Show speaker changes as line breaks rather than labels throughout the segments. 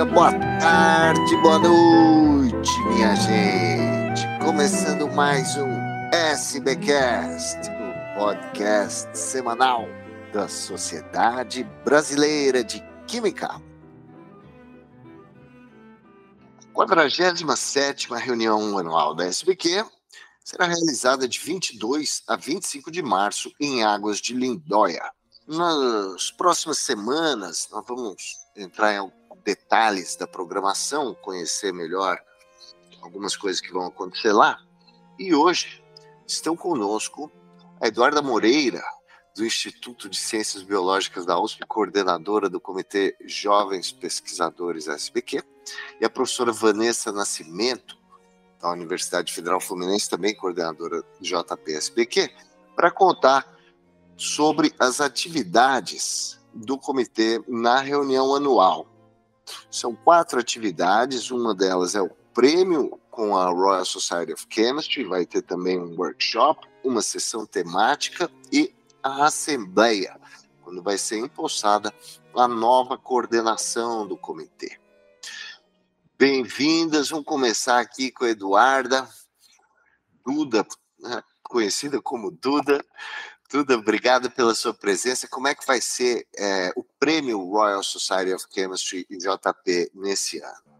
dia, boa tarde, boa noite, minha gente. Começando mais um SBcast, o podcast semanal da Sociedade Brasileira de Química. A 47 reunião anual da SBQ será realizada de 22 a 25 de março em Águas de Lindóia. Nas próximas semanas, nós vamos entrar em detalhes da programação, conhecer melhor algumas coisas que vão acontecer lá. E hoje estão conosco a Eduarda Moreira, do Instituto de Ciências Biológicas da USP, coordenadora do Comitê Jovens Pesquisadores SBQ, e a professora Vanessa Nascimento, da Universidade Federal Fluminense, também coordenadora do JPSBQ, para contar sobre as atividades do comitê na reunião anual. São quatro atividades, uma delas é o prêmio com a Royal Society of Chemistry, vai ter também um workshop, uma sessão temática e a assembleia, quando vai ser impulsada a nova coordenação do comitê. Bem-vindas, vamos começar aqui com a Eduarda Duda, né, conhecida como Duda. Duda, obrigado pela sua presença. Como é que vai ser é, o prêmio Royal Society of Chemistry e JP nesse ano?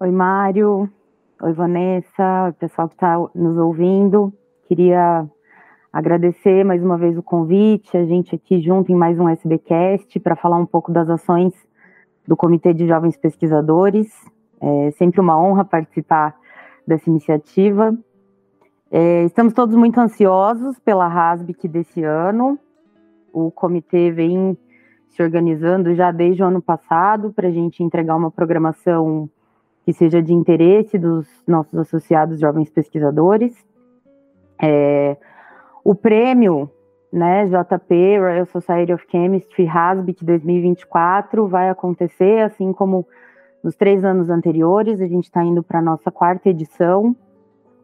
Oi, Mário. Oi, Vanessa. O pessoal que está nos ouvindo. Queria agradecer mais uma vez o convite, a gente aqui junto em mais um SBcast para falar um pouco das ações do Comitê de Jovens Pesquisadores. É sempre uma honra participar dessa iniciativa. É, estamos todos muito ansiosos pela RASBIC desse ano. O comitê vem se organizando já desde o ano passado para a gente entregar uma programação que seja de interesse dos nossos associados jovens pesquisadores. É, o prêmio, né, JP, Royal Society of Chemistry, RASBIC 2024, vai acontecer, assim como nos três anos anteriores, a gente está indo para a nossa quarta edição.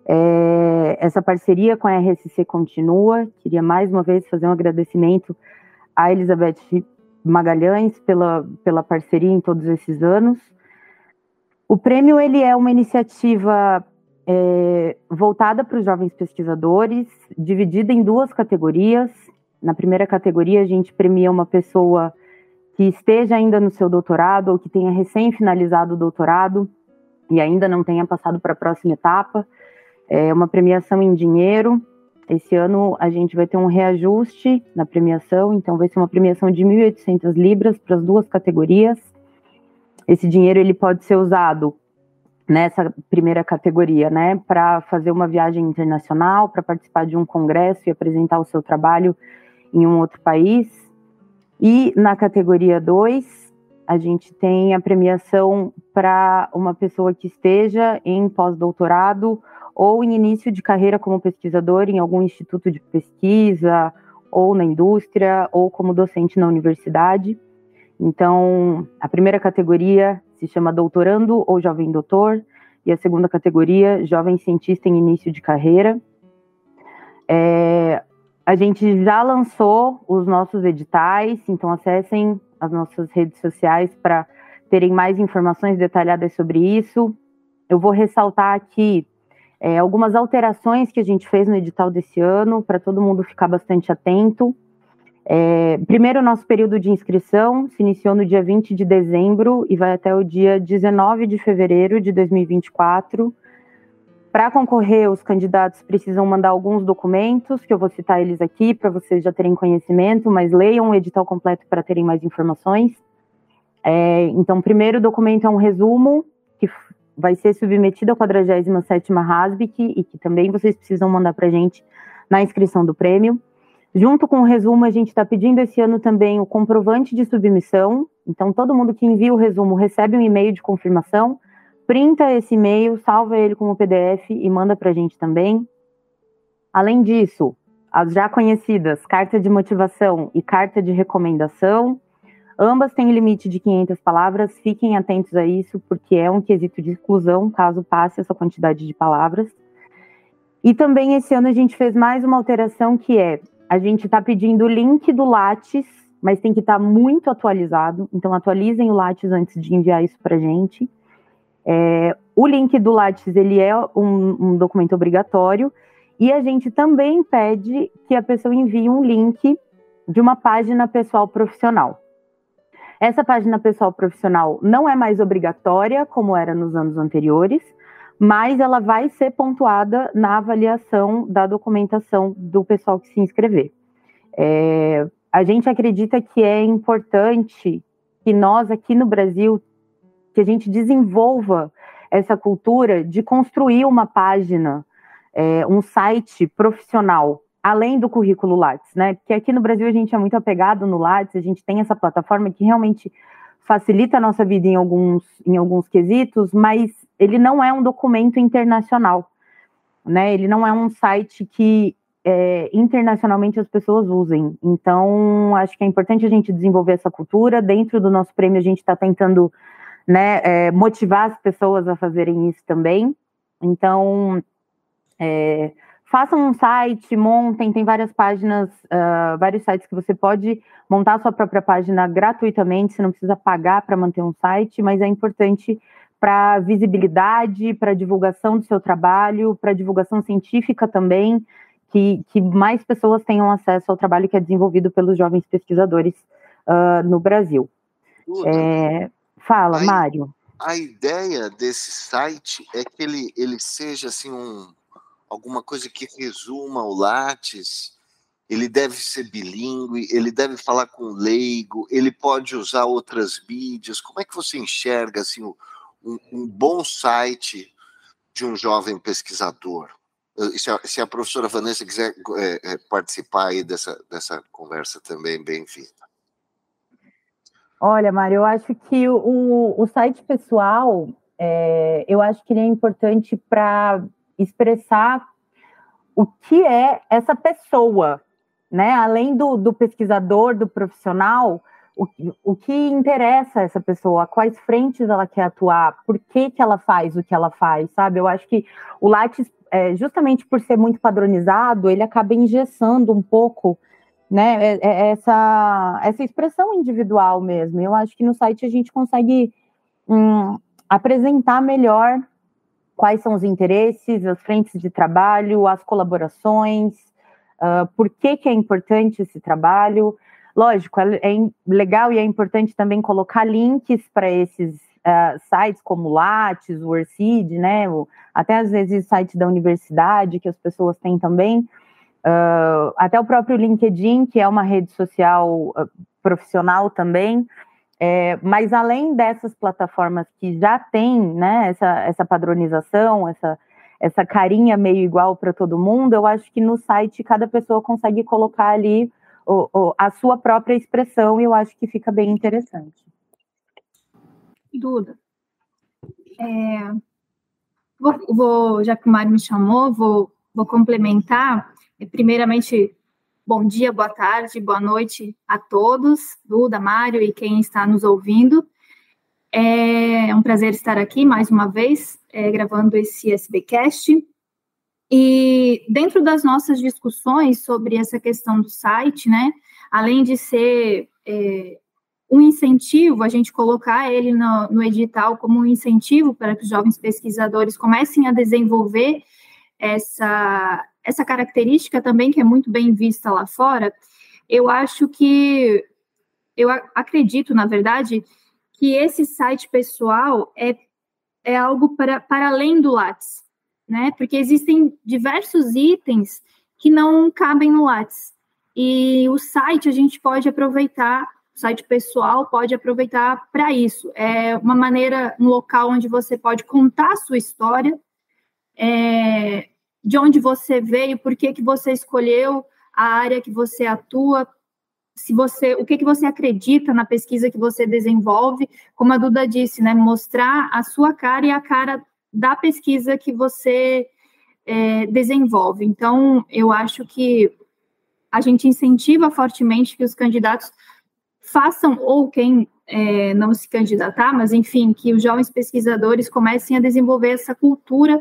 É, essa parceria com a RSC continua. Queria mais uma vez fazer um agradecimento à Elizabeth Magalhães pela, pela parceria em todos esses anos. O prêmio ele é uma iniciativa é, voltada para os jovens pesquisadores, dividida em duas categorias. Na primeira categoria, a gente premia uma pessoa que esteja ainda no seu doutorado ou que tenha recém finalizado o doutorado e ainda não tenha passado para a próxima etapa. É uma premiação em dinheiro. Esse ano a gente vai ter um reajuste na premiação, então vai ser uma premiação de 1.800 libras para as duas categorias. Esse dinheiro ele pode ser usado nessa primeira categoria, né, para fazer uma viagem internacional, para participar de um congresso e apresentar o seu trabalho em um outro país. E na categoria 2, a gente tem a premiação para uma pessoa que esteja em pós-doutorado ou em início de carreira como pesquisador em algum instituto de pesquisa, ou na indústria, ou como docente na universidade. Então, a primeira categoria se chama doutorando ou jovem doutor, e a segunda categoria, jovem cientista em início de carreira. É, a gente já lançou os nossos editais, então acessem as nossas redes sociais para terem mais informações detalhadas sobre isso. Eu vou ressaltar aqui é, algumas alterações que a gente fez no edital desse ano, para todo mundo ficar bastante atento. É, primeiro, nosso período de inscrição se iniciou no dia 20 de dezembro e vai até o dia 19 de fevereiro de 2024. Para concorrer, os candidatos precisam mandar alguns documentos, que eu vou citar eles aqui para vocês já terem conhecimento, mas leiam o edital completo para terem mais informações. É, então, primeiro documento é um resumo vai ser submetido à 47ª RASBIC e que também vocês precisam mandar para a gente na inscrição do prêmio. Junto com o resumo, a gente está pedindo esse ano também o comprovante de submissão. Então, todo mundo que envia o resumo recebe um e-mail de confirmação, printa esse e-mail, salva ele como PDF e manda para a gente também. Além disso, as já conhecidas carta de motivação e carta de recomendação, Ambas têm limite de 500 palavras, fiquem atentos a isso, porque é um quesito de exclusão caso passe essa quantidade de palavras. E também esse ano a gente fez mais uma alteração que é a gente está pedindo o link do Lattes mas tem que estar tá muito atualizado. Então, atualizem o Lattes antes de enviar isso para a gente. É, o link do Lattes ele é um, um, documento obrigatório e a gente também pede que a pessoa envie um link de uma página pessoal profissional. Essa página pessoal profissional não é mais obrigatória como era nos anos anteriores, mas ela vai ser pontuada na avaliação da documentação do pessoal que se inscrever. É, a gente acredita que é importante que nós aqui no Brasil que a gente desenvolva essa cultura de construir uma página, é, um site profissional, além do currículo Lattes, né? Porque aqui no Brasil a gente é muito apegado no Lattes, a gente tem essa plataforma que realmente facilita a nossa vida em alguns, em alguns quesitos, mas ele não é um documento internacional, né? Ele não é um site que é, internacionalmente as pessoas usem. Então, acho que é importante a gente desenvolver essa cultura. Dentro do nosso prêmio, a gente está tentando né, é, motivar as pessoas a fazerem isso também. Então, é, façam um site, montem, tem várias páginas, uh, vários sites que você pode montar a sua própria página gratuitamente, você não precisa pagar para manter um site, mas é importante para visibilidade, para divulgação do seu trabalho, para divulgação científica também que, que mais pessoas tenham acesso ao trabalho que é desenvolvido pelos jovens pesquisadores uh, no Brasil. É, fala, a, Mário.
A ideia desse site é que ele, ele seja assim um, alguma coisa que resuma o Lattes, ele deve ser bilíngue, ele deve falar com leigo, ele pode usar outras mídias. Como é que você enxerga assim, um, um bom site de um jovem pesquisador? Se a, se a professora Vanessa quiser é, é, participar aí dessa, dessa conversa também, bem-vinda.
Olha, Mário, eu acho que o, o site pessoal, é, eu acho que ele é importante para expressar o que é essa pessoa, né? Além do, do pesquisador, do profissional, o, o que interessa essa pessoa, quais frentes ela quer atuar, por que, que ela faz o que ela faz, sabe? Eu acho que o Lattes é, justamente por ser muito padronizado, ele acaba engessando um pouco né, é, é, essa, essa expressão individual mesmo. Eu acho que no site a gente consegue hum, apresentar melhor quais são os interesses, as frentes de trabalho, as colaborações, uh, por que, que é importante esse trabalho. Lógico, é, é legal e é importante também colocar links para esses uh, sites como o Lattes, o né, o, até às vezes sites da universidade que as pessoas têm também, uh, até o próprio LinkedIn, que é uma rede social profissional também, é, mas além dessas plataformas que já têm né, essa, essa padronização, essa, essa carinha meio igual para todo mundo, eu acho que no site cada pessoa consegue colocar ali o, o, a sua própria expressão e eu acho que fica bem interessante.
Duda, é, vou, vou, já que o Mário me chamou, vou, vou complementar. Primeiramente, bom dia, boa tarde, boa noite a todos, Duda, Mário e quem está nos ouvindo. É um prazer estar aqui mais uma vez, é, gravando esse SBcast. E dentro das nossas discussões sobre essa questão do site, né, além de ser é, um incentivo, a gente colocar ele no, no edital como um incentivo para que os jovens pesquisadores comecem a desenvolver essa, essa característica também que é muito bem vista lá fora, eu acho que, eu acredito, na verdade, que esse site pessoal é, é algo para, para além do Lattes, né? Porque existem diversos itens que não cabem no Lattes. E o site a gente pode aproveitar o site pessoal pode aproveitar para isso. É uma maneira, um local onde você pode contar a sua história, é, de onde você veio, por que, que você escolheu a área que você atua, se você, o que, que você acredita na pesquisa que você desenvolve, como a Duda disse, né, mostrar a sua cara e a cara da pesquisa que você é, desenvolve. Então, eu acho que a gente incentiva fortemente que os candidatos façam, ou quem é, não se candidatar, mas enfim, que os jovens pesquisadores comecem a desenvolver essa cultura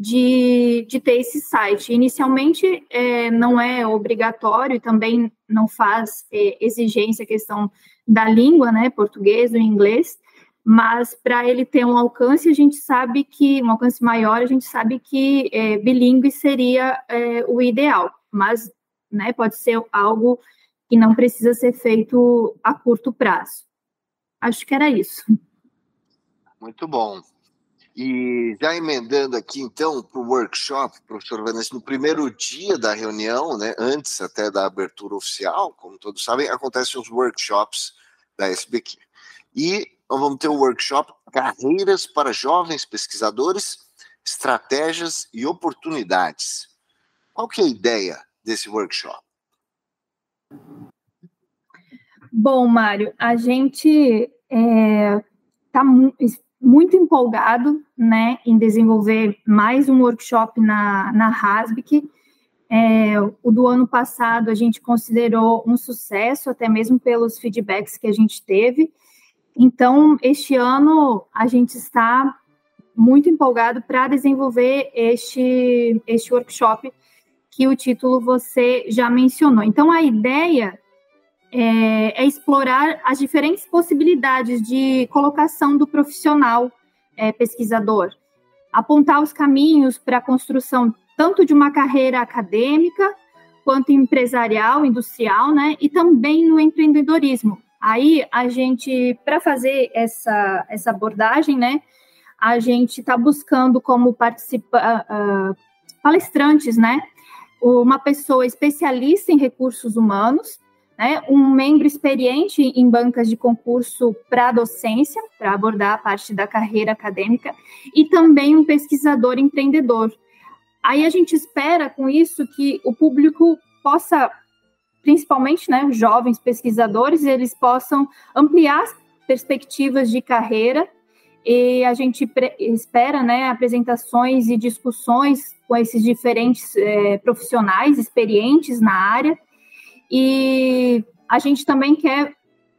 de, de ter esse site. Inicialmente, é, não é obrigatório e também não faz é, exigência a questão da língua, né, português ou inglês, mas para ele ter um alcance, a gente sabe que, um alcance maior, a gente sabe que é, bilíngue seria é, o ideal, mas né, pode ser algo que não precisa ser feito a curto prazo. Acho que era isso.
Muito bom. E já emendando aqui, então, para o workshop, professor Vanessa, no primeiro dia da reunião, né, antes até da abertura oficial, como todos sabem, acontecem os workshops da SBQ. E vamos ter o um workshop Carreiras para Jovens Pesquisadores, Estratégias e Oportunidades. Qual que é a ideia desse workshop?
Bom, Mário, a gente é, tá muito empolgado né, em desenvolver mais um workshop na, na Hasbic. É, o do ano passado a gente considerou um sucesso, até mesmo pelos feedbacks que a gente teve. Então, este ano a gente está muito empolgado para desenvolver este, este workshop que o título você já mencionou. Então, a ideia é, é explorar as diferentes possibilidades de colocação do profissional é, pesquisador, apontar os caminhos para a construção tanto de uma carreira acadêmica quanto empresarial, industrial, né, e também no empreendedorismo. Aí a gente, para fazer essa, essa abordagem, né, a gente está buscando como participa, uh, palestrantes, né, uma pessoa especialista em recursos humanos, né, um membro experiente em bancas de concurso para docência, para abordar a parte da carreira acadêmica, e também um pesquisador empreendedor. Aí a gente espera com isso que o público possa, principalmente né, jovens pesquisadores, eles possam ampliar as perspectivas de carreira e a gente espera né, apresentações e discussões com esses diferentes é, profissionais experientes na área e a gente também quer,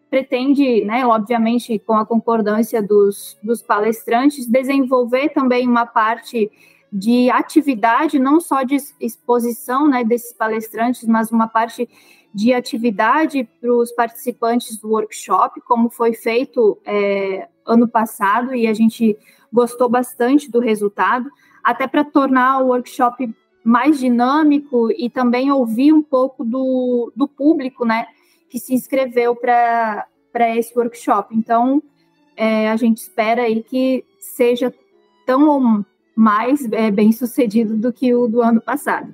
pretende, né, obviamente, com a concordância dos, dos palestrantes, desenvolver também uma parte de atividade, não só de exposição né, desses palestrantes, mas uma parte de atividade para os participantes do workshop, como foi feito é, ano passado, e a gente gostou bastante do resultado, até para tornar o workshop mais dinâmico e também ouvir um pouco do, do público, né, que se inscreveu para esse workshop. Então, é, a gente espera aí que seja tão ou mais é, bem sucedido do que o do ano passado.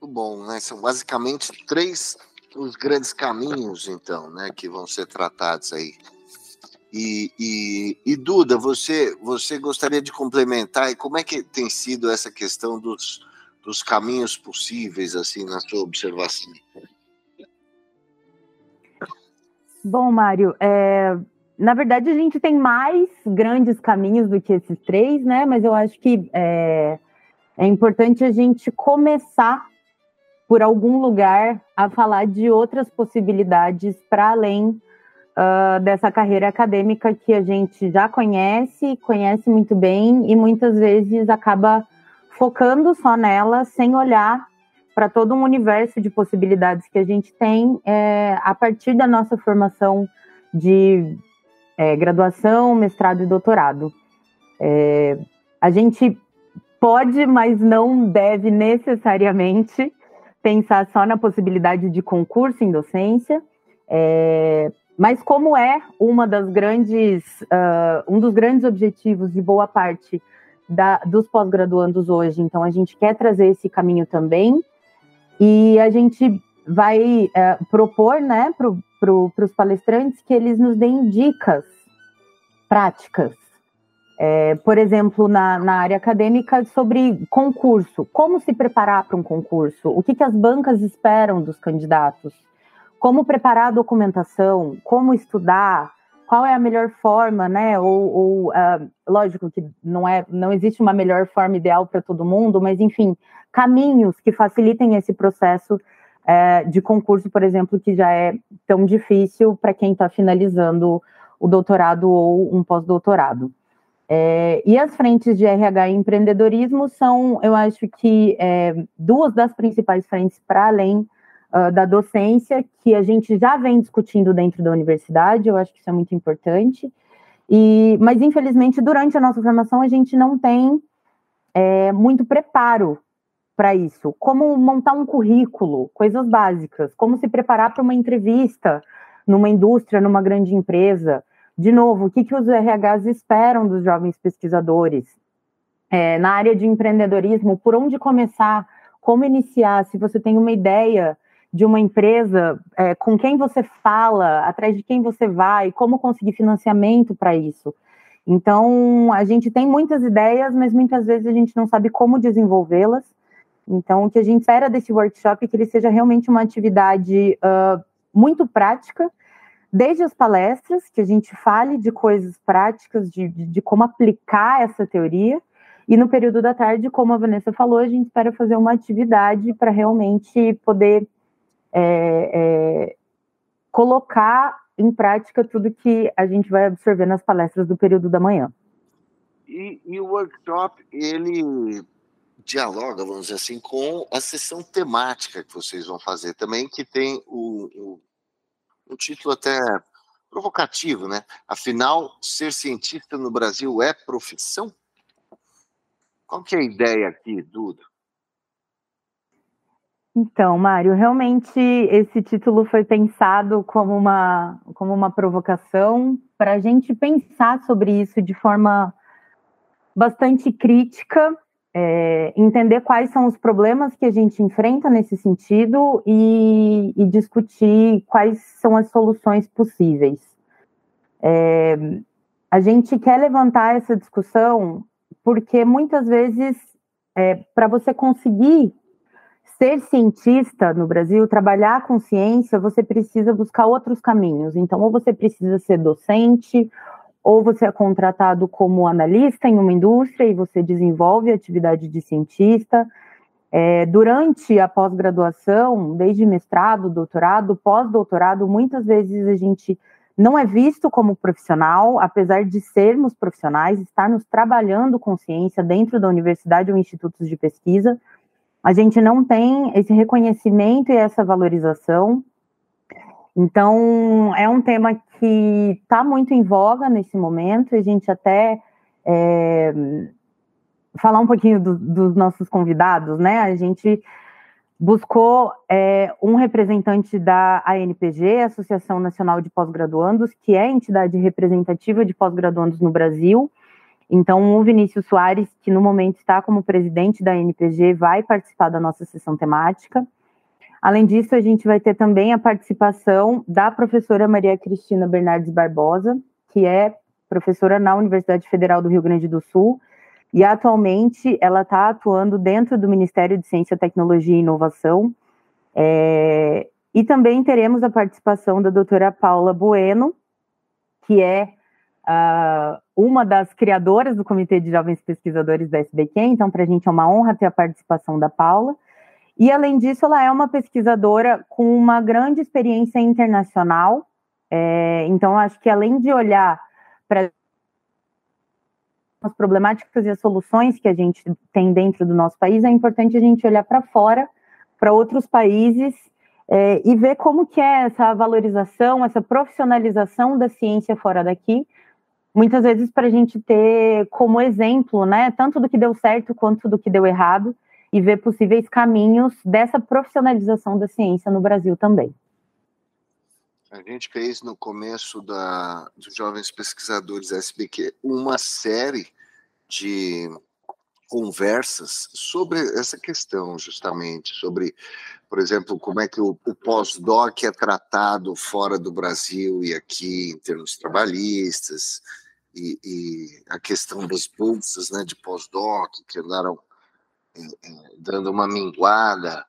Muito bom, né? São basicamente três os grandes caminhos, então, né, que vão ser tratados aí e, e, e, Duda, você, você gostaria de complementar e como é que tem sido essa questão dos, dos caminhos possíveis, assim, na sua observação?
Bom, Mário, é, na verdade a gente tem mais grandes caminhos do que esses três, né? Mas eu acho que é, é importante a gente começar por algum lugar a falar de outras possibilidades para além uh, dessa carreira acadêmica que a gente já conhece, conhece muito bem e muitas vezes acaba focando só nela sem olhar para todo um universo de possibilidades que a gente tem é, a partir da nossa formação de é, graduação, mestrado e doutorado. É, a gente pode, mas não deve necessariamente pensar só na possibilidade de concurso em docência. É, mas como é uma das grandes, uh, um dos grandes objetivos de boa parte da, dos pós-graduandos hoje, então a gente quer trazer esse caminho também e a gente vai uh, propor, né, para pro, os palestrantes que eles nos deem dicas práticas. É, por exemplo, na, na área acadêmica, sobre concurso, como se preparar para um concurso, o que, que as bancas esperam dos candidatos, como preparar a documentação, como estudar, qual é a melhor forma, né? Ou, ou uh, lógico que não é, não existe uma melhor forma ideal para todo mundo, mas enfim, caminhos que facilitem esse processo uh, de concurso, por exemplo, que já é tão difícil para quem está finalizando o doutorado ou um pós-doutorado. É, e as frentes de RH e empreendedorismo são, eu acho que, é, duas das principais frentes para além uh, da docência, que a gente já vem discutindo dentro da universidade, eu acho que isso é muito importante. E, mas, infelizmente, durante a nossa formação, a gente não tem é, muito preparo para isso. Como montar um currículo, coisas básicas, como se preparar para uma entrevista numa indústria, numa grande empresa de novo, o que, que os RHs esperam dos jovens pesquisadores? É, na área de empreendedorismo, por onde começar? Como iniciar? Se você tem uma ideia de uma empresa, é, com quem você fala, atrás de quem você vai, como conseguir financiamento para isso. Então, a gente tem muitas ideias, mas muitas vezes a gente não sabe como desenvolvê-las. Então, o que a gente espera desse workshop é que ele seja realmente uma atividade uh, muito prática, desde as palestras, que a gente fale de coisas práticas, de, de, de, como aplicar essa teoria, e no período da tarde, como a Vanessa falou, a gente espera fazer uma atividade para realmente poder é, é, colocar em prática tudo que a gente vai absorver nas palestras do período da manhã.
E, e o workshop, ele dialoga, vamos dizer assim, com a sessão temática que vocês vão fazer também, que tem o, o um título até provocativo, né? Afinal, ser cientista no Brasil é profissão? Qual que é a ideia aqui, Duda?
Então, Mário, realmente esse título foi pensado como uma, como uma provocação para a gente pensar sobre isso de forma bastante crítica é, entender quais são os problemas que a gente enfrenta nesse sentido e, e discutir quais são as soluções possíveis. É, a gente quer levantar essa discussão porque muitas vezes, é, para você conseguir ser cientista no Brasil, trabalhar com ciência, você precisa buscar outros caminhos. Então, ou você precisa ser docente, ou você é contratado como analista em uma indústria e você desenvolve a atividade de cientista. É, durante a pós-graduação, desde mestrado, doutorado, pós-doutorado, muitas vezes a gente não é visto como profissional, apesar de sermos profissionais, estarmos trabalhando com ciência dentro da universidade ou institutos de pesquisa, a gente não tem esse reconhecimento e essa valorização. Então, é um tema que está muito em voga nesse momento, a gente até é, falar um pouquinho do, dos nossos convidados, né? A gente buscou é, um representante da ANPG, Associação Nacional de Pós-Graduandos, que é a entidade representativa de pós-graduandos no Brasil. Então, o Vinícius Soares, que no momento está como presidente da ANPG, vai participar da nossa sessão temática. Além disso, a gente vai ter também a participação da professora Maria Cristina Bernardes Barbosa, que é professora na Universidade Federal do Rio Grande do Sul, e atualmente ela está atuando dentro do Ministério de Ciência, Tecnologia e Inovação. É, e também teremos a participação da doutora Paula Bueno, que é uh, uma das criadoras do Comitê de Jovens Pesquisadores da SBQ, então para a gente é uma honra ter a participação da Paula. E, além disso, ela é uma pesquisadora com uma grande experiência internacional. É, então, acho que além de olhar para as problemáticas e as soluções que a gente tem dentro do nosso país, é importante a gente olhar para fora, para outros países, é, e ver como que é essa valorização, essa profissionalização da ciência fora daqui, muitas vezes para a gente ter como exemplo, né, tanto do que deu certo quanto do que deu errado, e ver possíveis caminhos dessa profissionalização da ciência no Brasil também.
A gente fez no começo da, dos Jovens Pesquisadores SBQ uma série de conversas sobre essa questão, justamente, sobre, por exemplo, como é que o, o pós-doc é tratado fora do Brasil e aqui em termos trabalhistas, e, e a questão das bolsas né, de pós-doc que andaram dando uma minguada.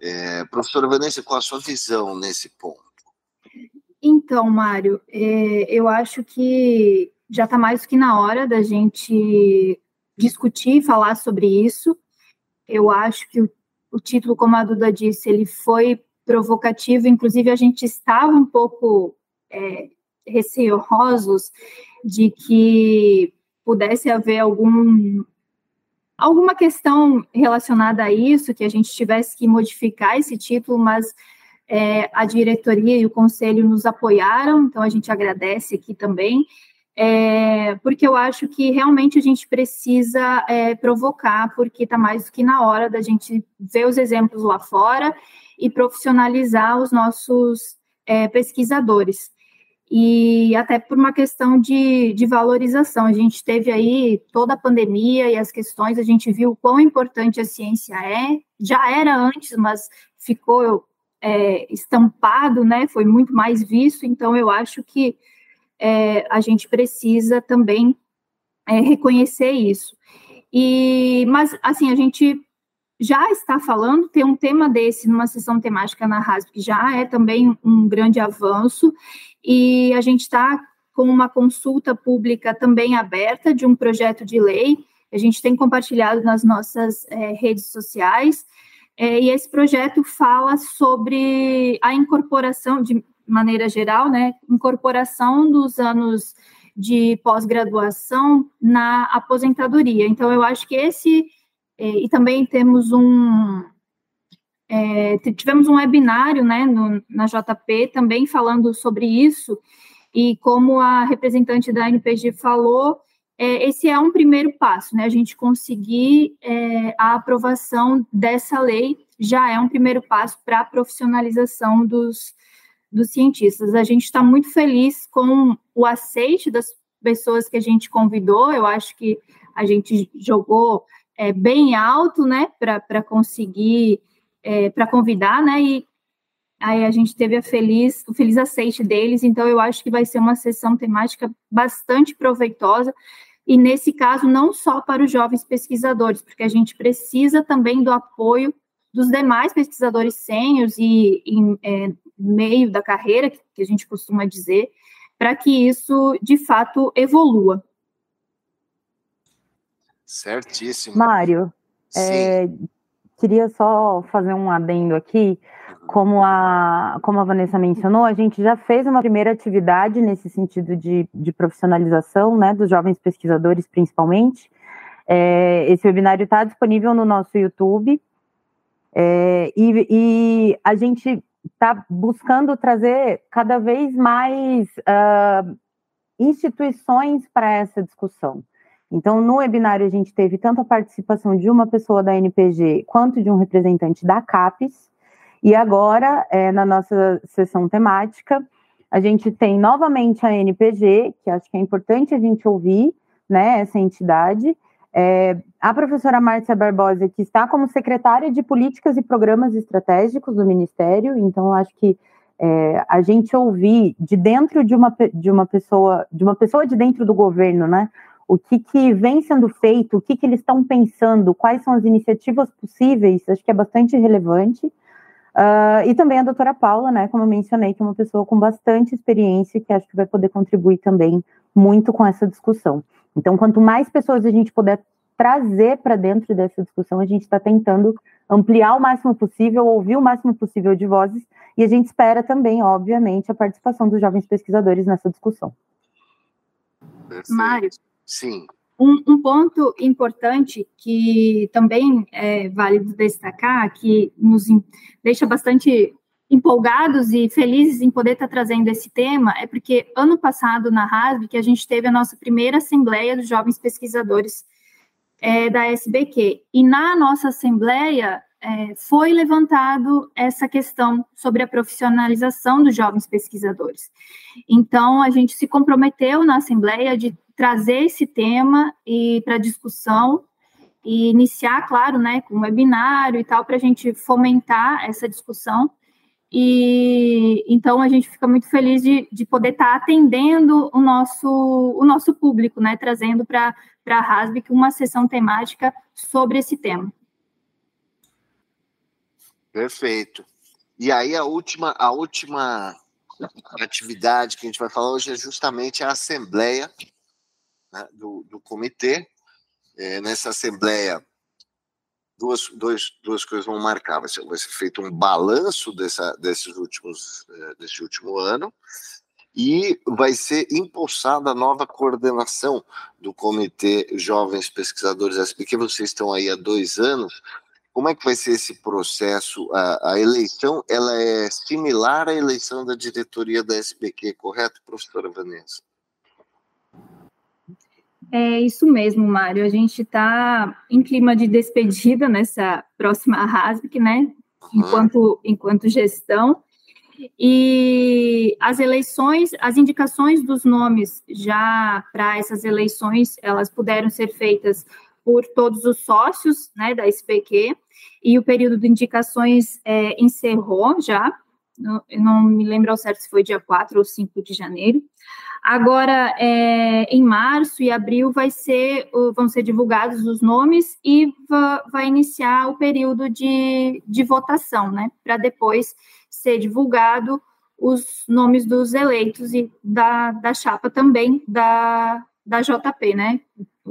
É, professora Vanessa, qual a sua visão nesse ponto?
Então, Mário, é, eu acho que já está mais que na hora da gente discutir e falar sobre isso. Eu acho que o, o título, como a Duda disse, ele foi provocativo, inclusive a gente estava um pouco é, receosos de que pudesse haver algum alguma questão relacionada a isso, que a gente tivesse que modificar esse título, mas é, a diretoria e o conselho nos apoiaram, então a gente agradece aqui também, é, porque eu acho que realmente a gente precisa é, provocar, porque está mais do que na hora da gente ver os exemplos lá fora e profissionalizar os nossos é, pesquisadores e até por uma questão de, de valorização. A gente teve aí toda a pandemia e as questões, a gente viu o quão importante a ciência é, já era antes, mas ficou é, estampado, né? Foi muito mais visto, então eu acho que é, a gente precisa também é, reconhecer isso. E, mas assim, a gente já está falando, ter um tema desse numa sessão temática na RASP, já é também um grande avanço, e a gente está com uma consulta pública também aberta de um projeto de lei, a gente tem compartilhado nas nossas é, redes sociais, é, e esse projeto fala sobre a incorporação, de maneira geral, né, incorporação dos anos de pós-graduação na aposentadoria. Então, eu acho que esse é, e também temos um. É, tivemos um webinário né, no, na JP também falando sobre isso, e como a representante da NPG falou, é, esse é um primeiro passo, né? A gente conseguir é, a aprovação dessa lei já é um primeiro passo para a profissionalização dos, dos cientistas. A gente está muito feliz com o aceite das pessoas que a gente convidou, eu acho que a gente jogou é, bem alto, né, para conseguir, é, para convidar, né, e aí a gente teve a feliz, o feliz aceite deles, então eu acho que vai ser uma sessão temática bastante proveitosa, e nesse caso, não só para os jovens pesquisadores, porque a gente precisa também do apoio dos demais pesquisadores sêniores e em é, meio da carreira, que a gente costuma dizer, para que isso de fato evolua.
Certíssimo.
Mário, é, queria só fazer um adendo aqui. Uhum. Como a, como a Vanessa mencionou, a gente já fez uma primeira atividade nesse sentido de, de profissionalização, né, dos jovens pesquisadores, principalmente. É, esse webinário está disponível no nosso YouTube. É, e, e, a gente está buscando trazer cada vez mais uh, instituições para essa discussão. Então, no webinário, a gente teve tanto a participação de uma pessoa da NPG quanto de um representante da CAPES. E agora, é, na nossa sessão temática, a gente tem novamente a NPG, que acho que é importante a gente ouvir, né, essa entidade. É, a professora Márcia Barbosa, que está como secretária de Políticas e Programas Estratégicos do Ministério, então acho que é, a gente ouvir de dentro de uma, de uma pessoa, de uma pessoa de dentro do governo, né, o que, que vem sendo feito, o que, que eles estão pensando, quais são as iniciativas possíveis, acho que é bastante relevante. Uh, e também a doutora Paula, né, como eu mencionei, que é uma pessoa com bastante experiência, que acho que vai poder contribuir também muito com essa discussão. Então, quanto mais pessoas a gente puder trazer para dentro dessa discussão, a gente está tentando ampliar o máximo possível, ouvir o máximo possível de vozes, e a gente espera também, obviamente, a participação dos jovens pesquisadores nessa discussão.
Mário,
Sim.
Um, um, ponto importante que também é válido destacar, que nos deixa bastante empolgados e felizes em poder estar trazendo esse tema, é porque ano passado na RASB que a gente teve a nossa primeira assembleia dos jovens pesquisadores é, da SBQ. E na nossa assembleia é, foi levantado essa questão sobre a profissionalização dos jovens pesquisadores. Então, a gente se comprometeu na Assembleia de trazer esse tema e para discussão e iniciar, claro, né, com um webinário e tal, para a gente fomentar essa discussão. E então a gente fica muito feliz de, de poder estar tá atendendo o nosso, o nosso público, né, trazendo para a RASB uma sessão temática sobre esse tema.
Perfeito. E aí a última, a última atividade que a gente vai falar hoje é justamente a assembleia né, do, do comitê. É, nessa assembleia, duas, dois, duas coisas vão marcar. Vai ser, vai ser feito um balanço dessa, desses últimos, é, desse último ano e vai ser impulsada a nova coordenação do Comitê Jovens Pesquisadores SPQ. Vocês estão aí há dois anos. Como é que vai ser esse processo? A, a eleição ela é similar à eleição da diretoria da SPQ, correto, professora Vanessa?
É isso mesmo, Mário. A gente está em clima de despedida nessa próxima RASBIC, né? Enquanto, enquanto gestão. E as eleições, as indicações dos nomes já para essas eleições, elas puderam ser feitas por todos os sócios né, da SPQ, e o período de indicações é, encerrou já, não, não me lembro ao certo se foi dia 4 ou 5 de janeiro. Agora, é, em março e abril, vai ser, vão ser divulgados os nomes e vai iniciar o período de, de votação, né? Para depois ser divulgado os nomes dos eleitos e da, da chapa também da, da JP, né?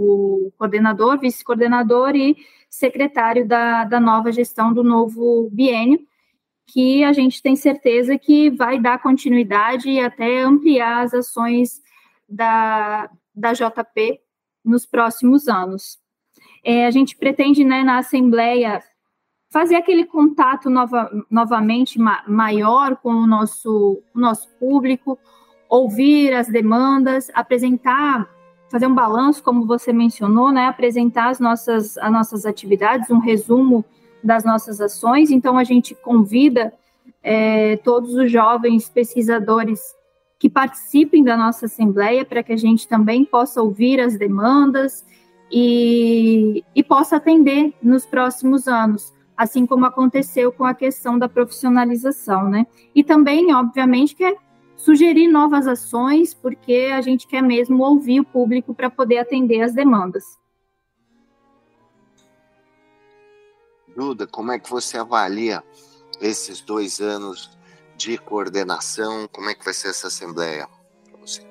O coordenador, vice-coordenador e secretário da, da nova gestão do novo biênio que a gente tem certeza que vai dar continuidade e até ampliar as ações da, da JP nos próximos anos. É, a gente pretende, né, na Assembleia, fazer aquele contato nova, novamente ma maior com o nosso, o nosso público, ouvir as demandas, apresentar, fazer um balanço, como você mencionou, né, apresentar as nossas, as nossas atividades, um resumo das nossas ações. Então, a gente convida é, todos os jovens pesquisadores que participem da nossa Assembleia para que a gente também possa ouvir as demandas e, e possa atender nos próximos anos, assim como aconteceu com a questão da profissionalização, né? E também, obviamente, que é sugerir novas ações, porque a gente quer mesmo ouvir o público para poder atender as demandas.
Duda, como é que você avalia esses dois anos de coordenação? Como é que vai ser essa assembleia para você?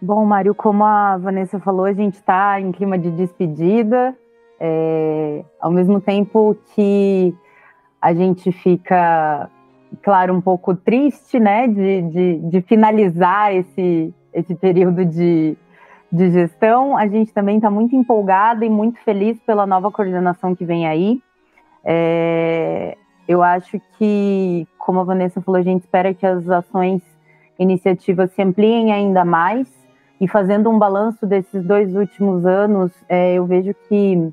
Bom, Mário, como a Vanessa falou, a gente está em clima de despedida, é, ao mesmo tempo que a gente fica, claro, um pouco triste, né, de, de, de finalizar esse, esse período de, de gestão. A gente também está muito empolgada e muito feliz pela nova coordenação que vem aí. É, eu acho que, como a Vanessa falou, a gente espera que as ações, iniciativas se ampliem ainda mais. E fazendo um balanço desses dois últimos anos, é, eu vejo que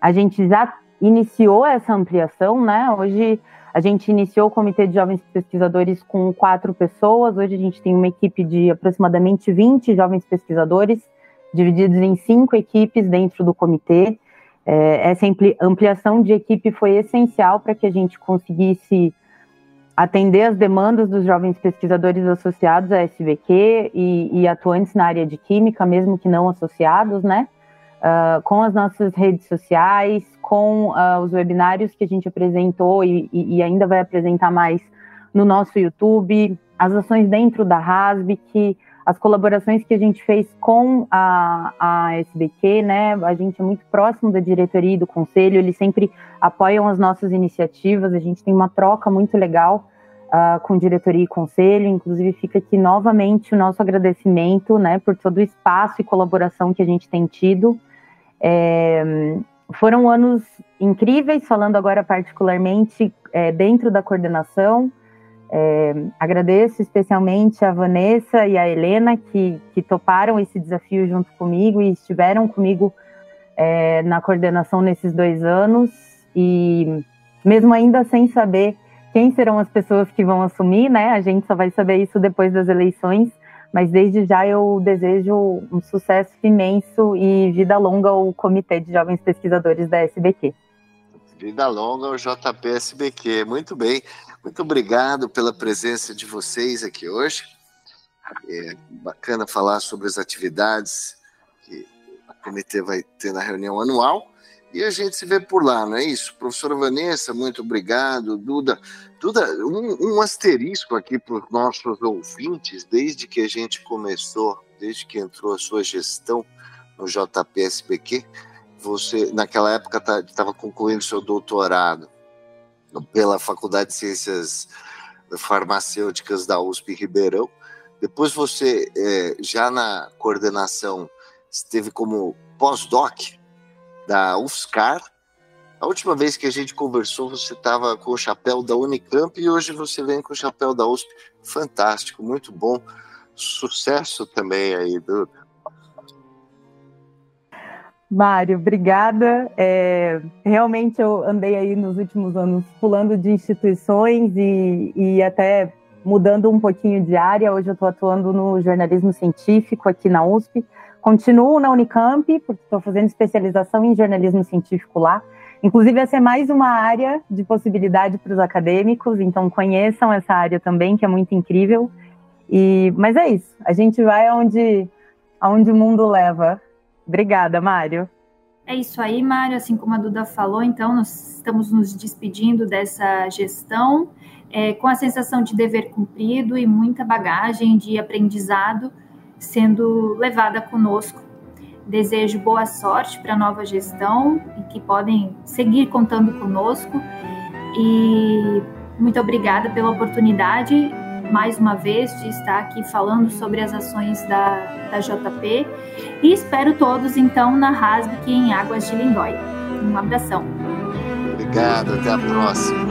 a gente já iniciou essa ampliação, né? Hoje a gente iniciou o Comitê de Jovens Pesquisadores com quatro pessoas. Hoje a gente tem uma equipe de aproximadamente 20 jovens pesquisadores, divididos em cinco equipes dentro do comitê. É, essa ampliação de equipe foi essencial para que a gente conseguisse atender as demandas dos jovens pesquisadores associados à SBQ e, e atuantes na área de química, mesmo que não associados, né? Uh, com as nossas redes sociais, com uh, os webinários que a gente apresentou e, e, ainda vai apresentar mais no nosso YouTube, as ações dentro da RASBIC, as colaborações que a gente fez com a, a SBQ, né? A gente é muito próximo da diretoria e do conselho, eles sempre apoiam as nossas iniciativas, a gente tem uma troca muito legal uh, com diretoria e conselho, inclusive fica aqui novamente o nosso agradecimento, né, por todo o espaço e colaboração que a gente tem tido. É, foram anos incríveis, falando agora particularmente é, dentro da coordenação. É, agradeço especialmente a Vanessa e a Helena que, que toparam esse desafio junto comigo e estiveram comigo é, na coordenação nesses dois anos. E mesmo ainda sem saber quem serão as pessoas que vão assumir, né? A gente só vai saber isso depois das eleições. Mas desde já eu desejo um sucesso imenso e vida longa ao Comitê de Jovens Pesquisadores da SBQ.
Vida longa ao JPSBQ. Muito bem. Muito obrigado pela presença de vocês aqui hoje. É bacana falar sobre as atividades que o comitê vai ter na reunião anual. E a gente se vê por lá, não é isso? Professora Vanessa, muito obrigado. Duda, Duda um, um asterisco aqui para os nossos ouvintes, desde que a gente começou, desde que entrou a sua gestão no JPSBQ, você, naquela época, estava tá, concluindo seu doutorado pela Faculdade de Ciências farmacêuticas da USP Ribeirão. Depois você, é, já na coordenação, esteve como pós-doc da UFSCar. A última vez que a gente conversou, você estava com o chapéu da Unicamp e hoje você vem com o chapéu da USP. Fantástico, muito bom. Sucesso também aí, Duda.
Mário, obrigada. É, realmente eu andei aí nos últimos anos pulando de instituições e, e até mudando um pouquinho de área. Hoje eu estou atuando no jornalismo científico aqui na USP. Continuo na Unicamp, porque estou fazendo especialização em jornalismo científico lá. Inclusive, essa é mais uma área de possibilidade para os acadêmicos, então conheçam essa área também, que é muito incrível. E, mas é isso, a gente vai aonde, aonde o mundo leva. Obrigada, Mário.
É isso aí, Mário. Assim como a Duda falou, então, nós estamos nos despedindo dessa gestão é, com a sensação de dever cumprido e muita bagagem de aprendizado sendo levada conosco. Desejo boa sorte para a nova gestão e que podem seguir contando conosco. E muito obrigada pela oportunidade mais uma vez de estar aqui falando sobre as ações da, da JP e espero todos então na RASBIC em Águas de Lindóia. Um abração.
Obrigado, até a próxima.